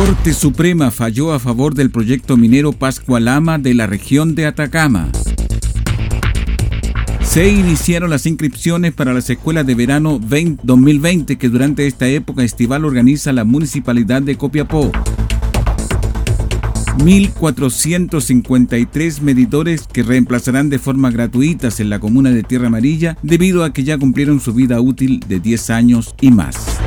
Corte Suprema falló a favor del proyecto minero Pascualama de la región de Atacama. Se iniciaron las inscripciones para las escuelas de verano 2020 que durante esta época estival organiza la Municipalidad de Copiapó. 1.453 medidores que reemplazarán de forma gratuita en la comuna de Tierra Amarilla debido a que ya cumplieron su vida útil de 10 años y más.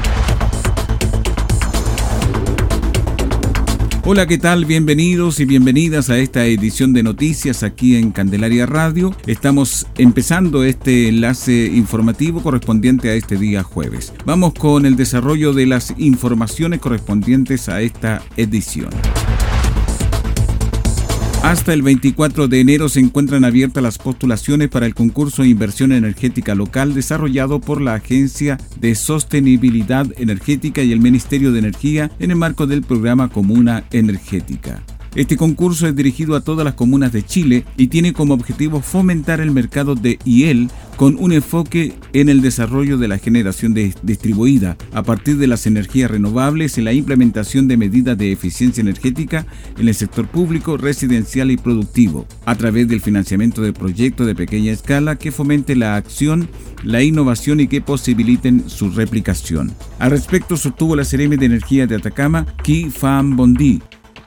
Hola, ¿qué tal? Bienvenidos y bienvenidas a esta edición de noticias aquí en Candelaria Radio. Estamos empezando este enlace informativo correspondiente a este día jueves. Vamos con el desarrollo de las informaciones correspondientes a esta edición. Hasta el 24 de enero se encuentran abiertas las postulaciones para el concurso de inversión energética local desarrollado por la Agencia de Sostenibilidad Energética y el Ministerio de Energía en el marco del programa Comuna Energética. Este concurso es dirigido a todas las comunas de Chile y tiene como objetivo fomentar el mercado de IEL con un enfoque en el desarrollo de la generación distribuida a partir de las energías renovables y la implementación de medidas de eficiencia energética en el sector público, residencial y productivo, a través del financiamiento de proyectos de pequeña escala que fomente la acción, la innovación y que posibiliten su replicación. Al respecto sostuvo la CRM de Energía de Atacama, Ki Fan Bondi,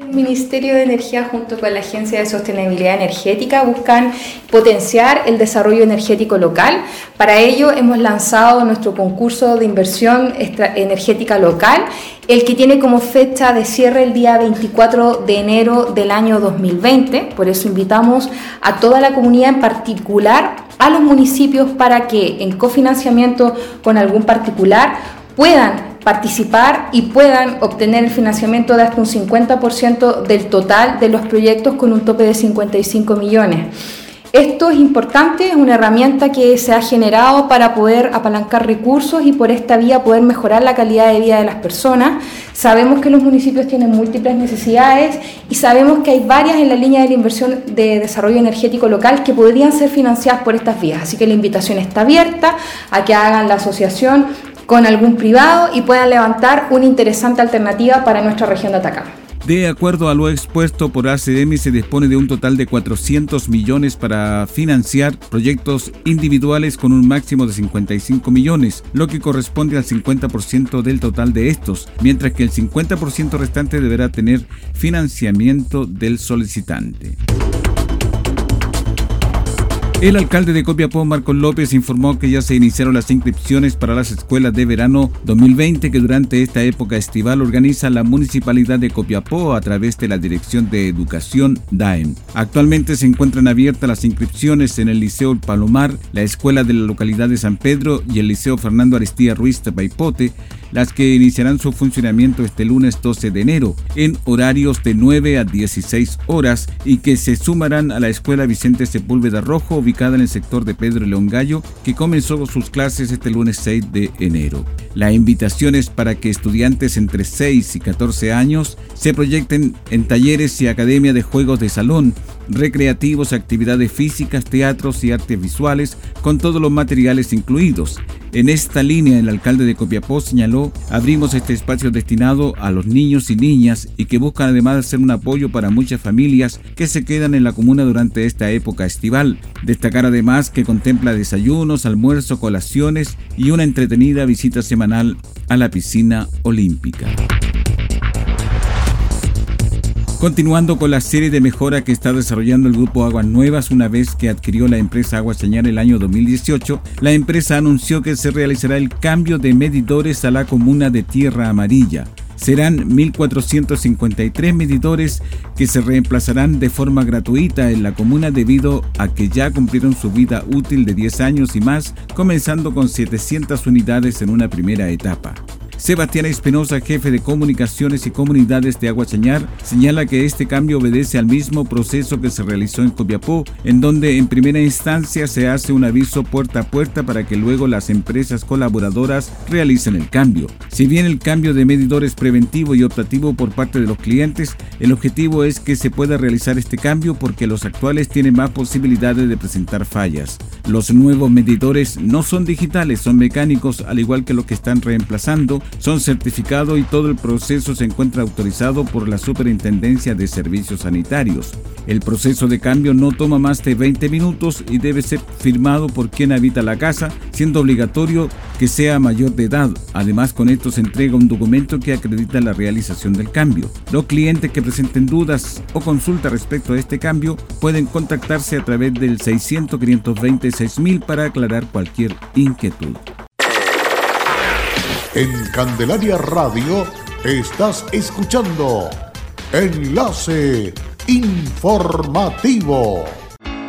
el Ministerio de Energía junto con la Agencia de Sostenibilidad Energética buscan potenciar el desarrollo energético local. Para ello hemos lanzado nuestro concurso de inversión energética local, el que tiene como fecha de cierre el día 24 de enero del año 2020. Por eso invitamos a toda la comunidad, en particular a los municipios, para que en cofinanciamiento con algún particular puedan participar y puedan obtener el financiamiento de hasta un 50% del total de los proyectos con un tope de 55 millones. Esto es importante, es una herramienta que se ha generado para poder apalancar recursos y por esta vía poder mejorar la calidad de vida de las personas. Sabemos que los municipios tienen múltiples necesidades y sabemos que hay varias en la línea de la inversión de desarrollo energético local que podrían ser financiadas por estas vías. Así que la invitación está abierta a que hagan la asociación con algún privado y puedan levantar una interesante alternativa para nuestra región de Atacama. De acuerdo a lo expuesto por ACDM, se dispone de un total de 400 millones para financiar proyectos individuales con un máximo de 55 millones, lo que corresponde al 50% del total de estos, mientras que el 50% restante deberá tener financiamiento del solicitante. El alcalde de Copiapó, Marcos López, informó que ya se iniciaron las inscripciones para las escuelas de verano 2020 que durante esta época estival organiza la Municipalidad de Copiapó a través de la Dirección de Educación DAEM. Actualmente se encuentran abiertas las inscripciones en el Liceo Palomar, la Escuela de la localidad de San Pedro y el Liceo Fernando Aristía Ruiz de Paipote, las que iniciarán su funcionamiento este lunes 12 de enero en horarios de 9 a 16 horas y que se sumarán a la Escuela Vicente Sepúlveda Rojo ubicada en el sector de Pedro León Gallo que comenzó sus clases este lunes 6 de enero. La invitación es para que estudiantes entre 6 y 14 años se proyecten en talleres y academia de juegos de salón, recreativos, actividades físicas, teatros y artes visuales, con todos los materiales incluidos. En esta línea, el alcalde de Copiapó señaló, abrimos este espacio destinado a los niños y niñas y que buscan además ser un apoyo para muchas familias que se quedan en la comuna durante esta época estival. Destacar además que contempla desayunos, almuerzo, colaciones y una entretenida visita semanal a la piscina olímpica. Continuando con la serie de mejora que está desarrollando el grupo Aguas Nuevas una vez que adquirió la empresa Agua Señal el año 2018, la empresa anunció que se realizará el cambio de medidores a la comuna de Tierra Amarilla. Serán 1.453 medidores que se reemplazarán de forma gratuita en la comuna debido a que ya cumplieron su vida útil de 10 años y más, comenzando con 700 unidades en una primera etapa. Sebastián Espinosa, jefe de comunicaciones y comunidades de Aguachañar, señala que este cambio obedece al mismo proceso que se realizó en Copiapó, en donde en primera instancia se hace un aviso puerta a puerta para que luego las empresas colaboradoras realicen el cambio. Si bien el cambio de medidores preventivo y optativo por parte de los clientes, el objetivo es que se pueda realizar este cambio porque los actuales tienen más posibilidades de presentar fallas. Los nuevos medidores no son digitales, son mecánicos, al igual que los que están reemplazando, son certificados y todo el proceso se encuentra autorizado por la Superintendencia de Servicios Sanitarios. El proceso de cambio no toma más de 20 minutos y debe ser firmado por quien habita la casa, siendo obligatorio que sea mayor de edad. Además, con esto se entrega un documento que acredita la realización del cambio. Los clientes que presenten dudas o consulta respecto a este cambio pueden contactarse a través del 600 520 6000 para aclarar cualquier inquietud. En Candelaria Radio estás escuchando Enlace Informativo.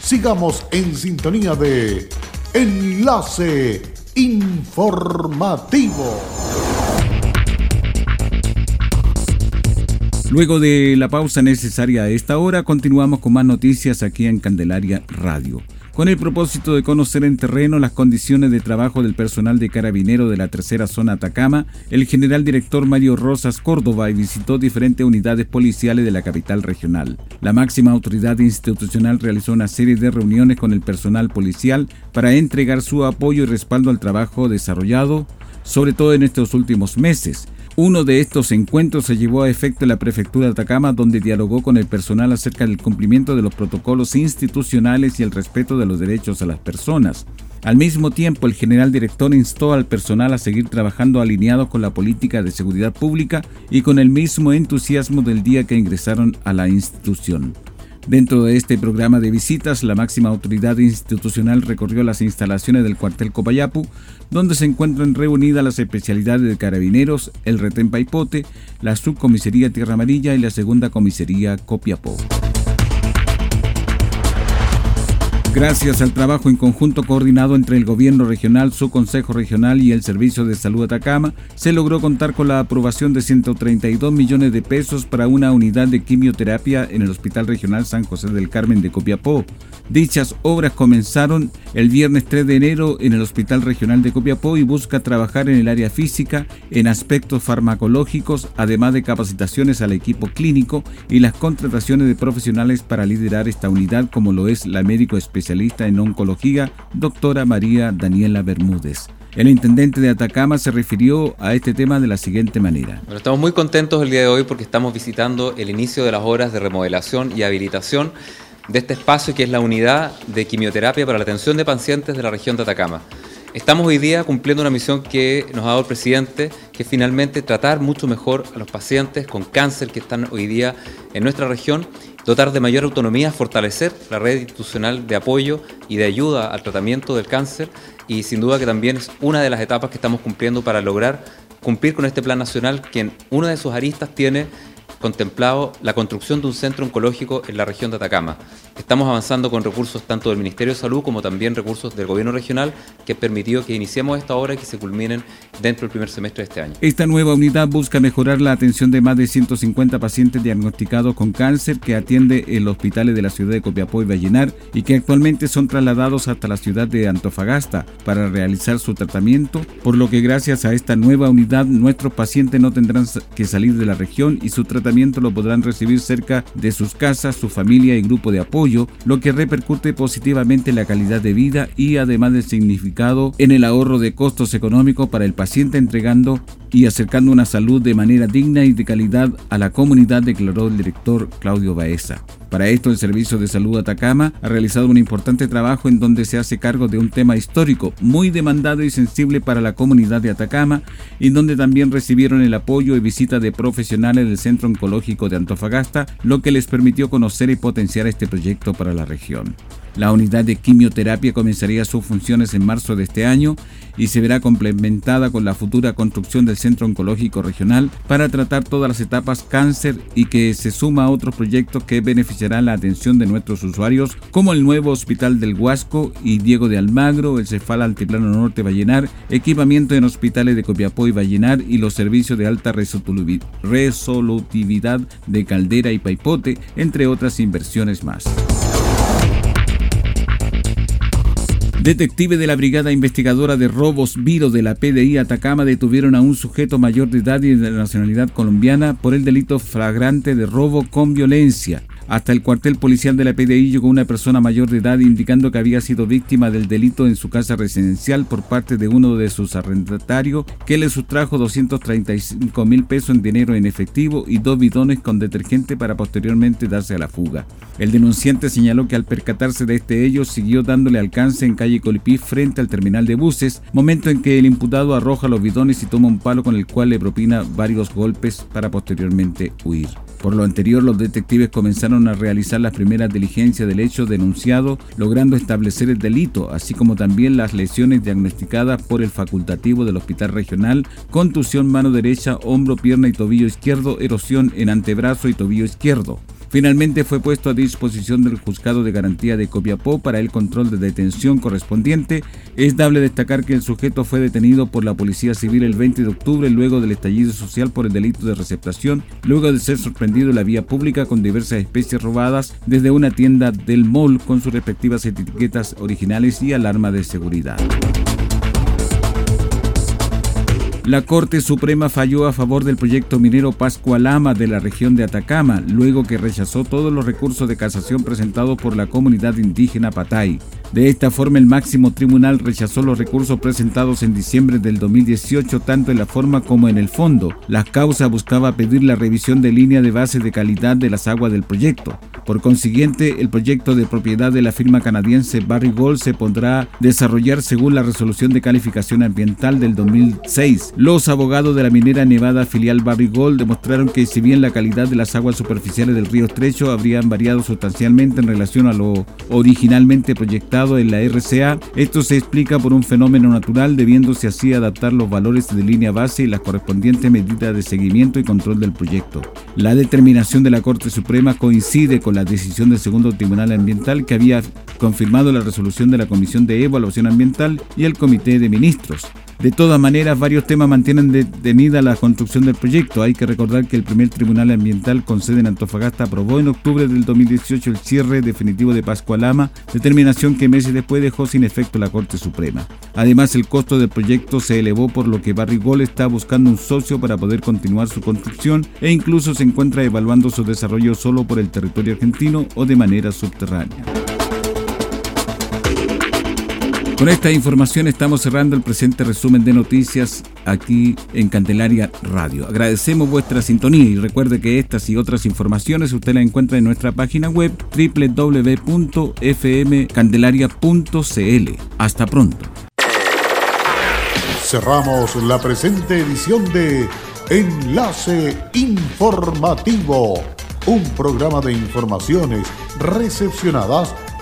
Sigamos en sintonía de Enlace Informativo. Luego de la pausa necesaria a esta hora, continuamos con más noticias aquí en Candelaria Radio. Con el propósito de conocer en terreno las condiciones de trabajo del personal de carabinero de la tercera zona Atacama, el general director Mario Rosas Córdoba visitó diferentes unidades policiales de la capital regional. La máxima autoridad institucional realizó una serie de reuniones con el personal policial para entregar su apoyo y respaldo al trabajo desarrollado, sobre todo en estos últimos meses uno de estos encuentros se llevó a efecto en la prefectura de Atacama, donde dialogó con el personal acerca del cumplimiento de los protocolos institucionales y el respeto de los derechos a las personas. Al mismo tiempo, el general director instó al personal a seguir trabajando alineado con la política de seguridad pública y con el mismo entusiasmo del día que ingresaron a la institución. Dentro de este programa de visitas, la máxima autoridad institucional recorrió las instalaciones del cuartel Copayapu, donde se encuentran reunidas las especialidades de carabineros, el retén Paipote, la subcomisaría Tierra Amarilla y la segunda comisaría Copiapó. Gracias al trabajo en conjunto coordinado entre el gobierno regional, su consejo regional y el Servicio de Salud Atacama, se logró contar con la aprobación de 132 millones de pesos para una unidad de quimioterapia en el Hospital Regional San José del Carmen de Copiapó. Dichas obras comenzaron el viernes 3 de enero en el Hospital Regional de Copiapó y busca trabajar en el área física, en aspectos farmacológicos, además de capacitaciones al equipo clínico y las contrataciones de profesionales para liderar esta unidad como lo es la médico especialista especialista en oncología, doctora María Daniela Bermúdez. El intendente de Atacama se refirió a este tema de la siguiente manera. Estamos muy contentos el día de hoy porque estamos visitando el inicio de las obras de remodelación y habilitación de este espacio que es la unidad de quimioterapia para la atención de pacientes de la región de Atacama. Estamos hoy día cumpliendo una misión que nos ha dado el presidente, que es finalmente tratar mucho mejor a los pacientes con cáncer que están hoy día en nuestra región dotar de mayor autonomía, fortalecer la red institucional de apoyo y de ayuda al tratamiento del cáncer. Y sin duda que también es una de las etapas que estamos cumpliendo para lograr cumplir con este plan nacional que en una de sus aristas tiene contemplado la construcción de un centro oncológico en la región de Atacama. Estamos avanzando con recursos tanto del Ministerio de Salud como también recursos del Gobierno regional que han permitido que iniciemos esta obra y que se culminen dentro del primer semestre de este año. Esta nueva unidad busca mejorar la atención de más de 150 pacientes diagnosticados con cáncer que atiende en los hospitales de la ciudad de Copiapó y Vallenar y que actualmente son trasladados hasta la ciudad de Antofagasta para realizar su tratamiento, por lo que gracias a esta nueva unidad nuestros pacientes no tendrán que salir de la región y su tratamiento lo podrán recibir cerca de sus casas, su familia y grupo de apoyo, lo que repercute positivamente en la calidad de vida y además del significado en el ahorro de costos económicos para el paciente entregando y acercando una salud de manera digna y de calidad a la comunidad, declaró el director Claudio Baeza. Para esto, el Servicio de Salud Atacama ha realizado un importante trabajo en donde se hace cargo de un tema histórico muy demandado y sensible para la comunidad de Atacama, y donde también recibieron el apoyo y visita de profesionales del Centro Oncológico de Antofagasta, lo que les permitió conocer y potenciar este proyecto para la región. La unidad de quimioterapia comenzaría sus funciones en marzo de este año y se verá complementada con la futura construcción del Centro Oncológico Regional para tratar todas las etapas cáncer y que se suma a otros proyectos que beneficiarán la atención de nuestros usuarios como el nuevo Hospital del Huasco y Diego de Almagro, el Cefal Altiplano Norte Vallenar, equipamiento en hospitales de Copiapó y Vallenar y los servicios de alta resolutividad de Caldera y Paipote, entre otras inversiones más. Detective de la Brigada Investigadora de Robos Viro de la PDI Atacama detuvieron a un sujeto mayor de edad y de nacionalidad colombiana por el delito flagrante de robo con violencia. Hasta el cuartel policial de la PDI llegó una persona mayor de edad indicando que había sido víctima del delito en su casa residencial por parte de uno de sus arrendatarios que le sustrajo 235 mil pesos en dinero en efectivo y dos bidones con detergente para posteriormente darse a la fuga. El denunciante señaló que al percatarse de este hecho siguió dándole alcance en calle Colipí frente al terminal de buses, momento en que el imputado arroja los bidones y toma un palo con el cual le propina varios golpes para posteriormente huir. Por lo anterior, los detectives comenzaron a realizar las primeras diligencias del hecho denunciado, logrando establecer el delito, así como también las lesiones diagnosticadas por el facultativo del Hospital Regional, contusión mano derecha, hombro, pierna y tobillo izquierdo, erosión en antebrazo y tobillo izquierdo. Finalmente fue puesto a disposición del Juzgado de Garantía de Copiapó para el control de detención correspondiente. Es dable destacar que el sujeto fue detenido por la Policía Civil el 20 de octubre luego del estallido social por el delito de receptación, luego de ser sorprendido en la vía pública con diversas especies robadas desde una tienda del mall con sus respectivas etiquetas originales y alarma de seguridad. La Corte Suprema falló a favor del proyecto minero Pascualama de la región de Atacama, luego que rechazó todos los recursos de casación presentados por la comunidad indígena Patay. De esta forma, el máximo tribunal rechazó los recursos presentados en diciembre del 2018 tanto en la forma como en el fondo. La causa buscaba pedir la revisión de línea de base de calidad de las aguas del proyecto. Por consiguiente, el proyecto de propiedad de la firma canadiense Barry Gold se pondrá a desarrollar según la resolución de calificación ambiental del 2006. Los abogados de la minera Nevada filial Barry Gold demostraron que si bien la calidad de las aguas superficiales del río Estrecho habrían variado sustancialmente en relación a lo originalmente proyectado, en la RCA. Esto se explica por un fenómeno natural, debiéndose así adaptar los valores de línea base y las correspondientes medidas de seguimiento y control del proyecto. La determinación de la Corte Suprema coincide con la decisión del segundo Tribunal Ambiental que había confirmado la resolución de la Comisión de Evaluación Ambiental y el Comité de Ministros. De todas maneras, varios temas mantienen detenida la construcción del proyecto. Hay que recordar que el primer Tribunal Ambiental con sede en Antofagasta aprobó en octubre del 2018 el cierre definitivo de Pascualama, determinación que meses después dejó sin efecto la Corte Suprema. Además, el costo del proyecto se elevó por lo que Barrigol está buscando un socio para poder continuar su construcción e incluso se encuentra evaluando su desarrollo solo por el territorio argentino o de manera subterránea. Con esta información estamos cerrando el presente resumen de noticias aquí en Candelaria Radio. Agradecemos vuestra sintonía y recuerde que estas y otras informaciones usted las encuentra en nuestra página web www.fmcandelaria.cl. Hasta pronto. Cerramos la presente edición de Enlace Informativo, un programa de informaciones recepcionadas